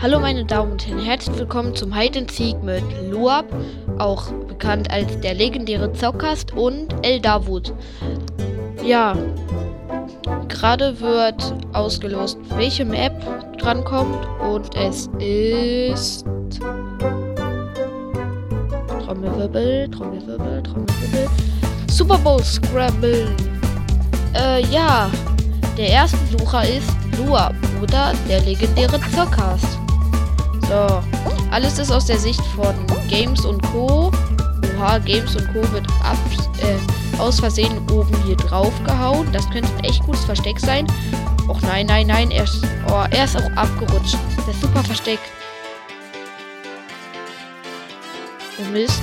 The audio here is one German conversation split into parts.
Hallo meine Damen und Herren, herzlich willkommen zum Hide and Seek mit Luab, auch bekannt als der legendäre Zockast und El Davut. Ja, gerade wird ausgelost, welche Map drankommt und es ist Trommelwirbel, Trommelwirbel, Trommelwirbel. Super Bowl Scramble. Äh, ja. Der erste Sucher ist Lua, Bruder der legendäre Zockcast. So. Alles ist aus der Sicht von Games und Co. Oha, Games und Co. wird ab, äh, aus Versehen oben hier drauf gehauen. Das könnte ein echt gutes Versteck sein. Och nein, nein, nein. Er ist, oh, er ist auch abgerutscht. Das super Versteck. Oh Mist.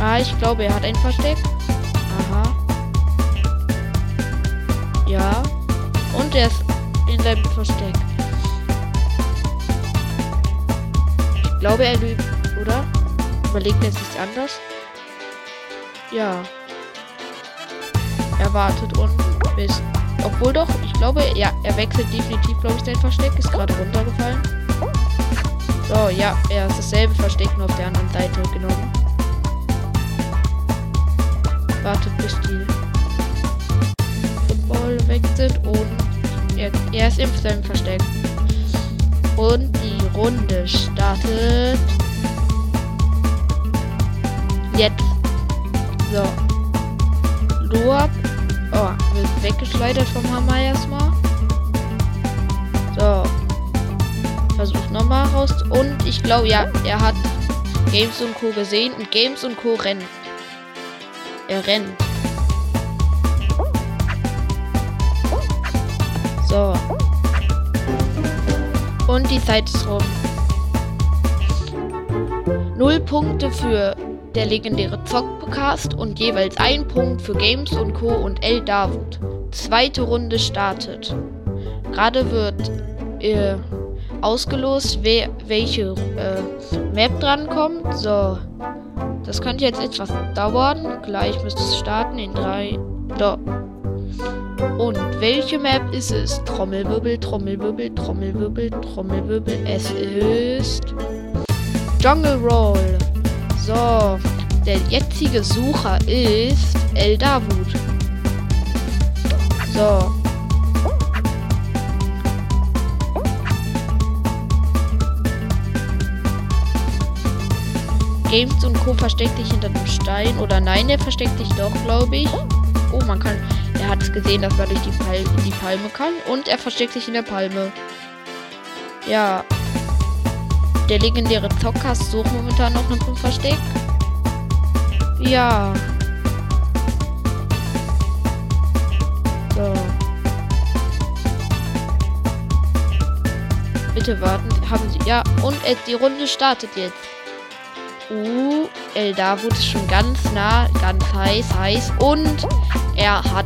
Ah, ich glaube, er hat ein Versteck. Aha. Ja. Und er ist in seinem Versteck. Ich glaube, er lügt, oder? Überlegt er sich anders? Ja. Er wartet unten bis. Obwohl doch, ich glaube, ja, er wechselt definitiv, glaube ich, sein Versteck. Ist gerade runtergefallen. So, ja, er ist dasselbe Versteck nur auf der anderen Seite genommen. Wartet bis die Football wechselt und er, er ist in seinem Versteck. Und die Runde startet. Jetzt. So. Loab. Oh, wird weggeschleudert vom Hammer erstmal. So versucht nochmal raus. Und ich glaube, ja, er hat Games und Co. gesehen und Games und Co. rennt. Er rennt. So. Und die Zeit ist rum. Null Punkte für der legendäre Zockcast und jeweils ein Punkt für Games und Co. und El Davut. Zweite Runde startet. Gerade wird äh, ausgelost, we welche äh, Map drankommt. So. Das könnte jetzt etwas dauern. Gleich müsste es starten in drei. So. Und welche Map ist es? Trommelwirbel, Trommelwirbel, Trommelwirbel, Trommelwirbel. Es ist Jungle Roll. So. Der jetzige Sucher ist El Davut. So. Games und Co. versteckt dich hinter dem Stein. Oder nein, er versteckt dich doch, glaube ich. Oh, man kann. Er hat es gesehen, dass man durch die, Pal die Palme kann. Und er versteckt sich in der Palme. Ja. Der legendäre Zockcast sucht momentan noch nach einem Versteck. Ja. So. Bitte warten. Haben Sie. Ja, und die Runde startet jetzt. Uh, Eldavut ist schon ganz nah, ganz heiß, heiß. Und er hat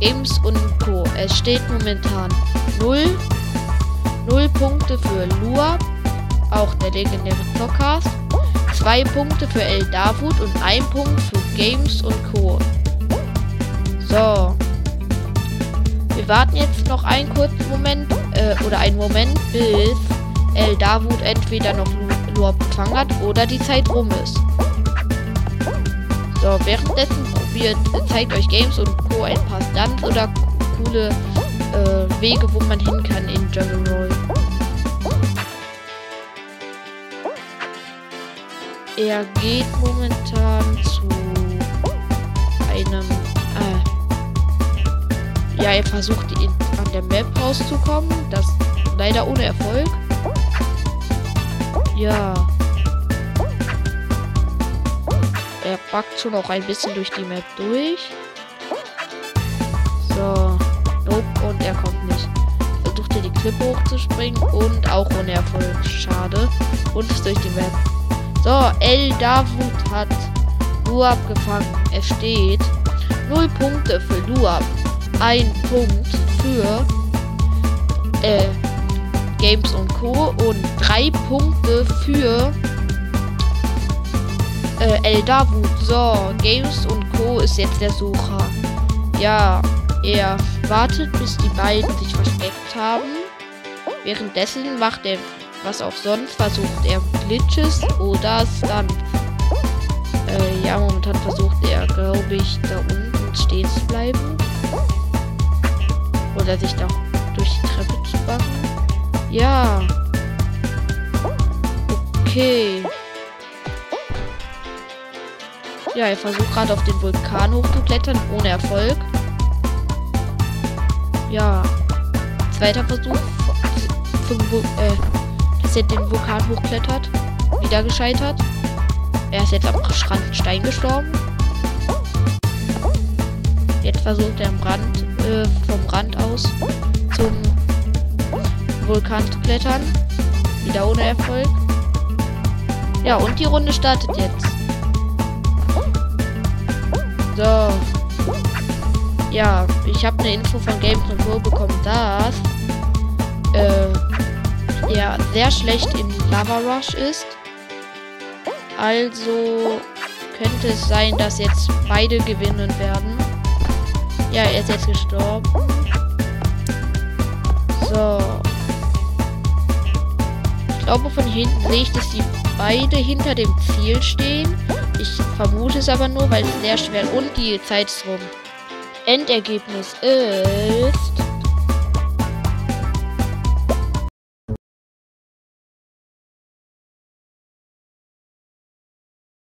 Games und Co. Es steht momentan 0. 0 Punkte für Lua, auch der legendäre Podcast. 2 Punkte für Eldavut und 1 Punkt für Games und Co. So. Wir warten jetzt noch einen kurzen Moment, äh, oder einen Moment, bis Eldavut entweder noch Lua überhaupt gefangen hat oder die Zeit rum ist. So, währenddessen probiert, zeigt euch Games und Co. ein paar Stunts oder coole äh, Wege, wo man hin kann in Jungle Roll. Er geht momentan zu einem. Äh, ja, er versucht an der Map rauszukommen. Das leider ohne Erfolg. Ja. Er backt schon auch ein bisschen durch die Map durch. So. Nope. Und er kommt nicht. Versucht hier die Klippe hochzuspringen und auch ohne Erfolg. Schade. Und ist durch die Map. So, El Davut hat Luab gefangen. Es steht 0 Punkte für Luab. Ein Punkt für äh, Games und Co. und drei Punkte für äh, El. So, Games und Co. ist jetzt der Sucher. Ja, er wartet, bis die beiden sich versteckt haben. Währenddessen macht er was auch sonst, versucht er Glitches oder Stunts. Äh, ja, momentan versucht er, glaube ich, da unten stehen zu bleiben. Oder sich da Okay. Ja, er versucht gerade auf den Vulkan hochzuklettern, ohne Erfolg. Ja. Zweiter Versuch. Zum, äh, dass er den Vulkan hochklettert. Wieder gescheitert. Er ist jetzt am Stein gestorben. Jetzt versucht er am Rand, äh, vom Rand aus zum Vulkan zu klettern. Wieder ohne Erfolg. Ja, und die Runde startet jetzt. So. Ja, ich habe eine Info von Games Go bekommen, dass äh, er sehr schlecht in Lava Rush ist. Also könnte es sein, dass jetzt beide gewinnen werden. Ja, er ist jetzt gestorben. So. Glaube, von hinten sehe ich, dass die beide hinter dem Ziel stehen. Ich vermute es aber nur, weil es sehr schwer und die Zeit ist rum. Endergebnis ist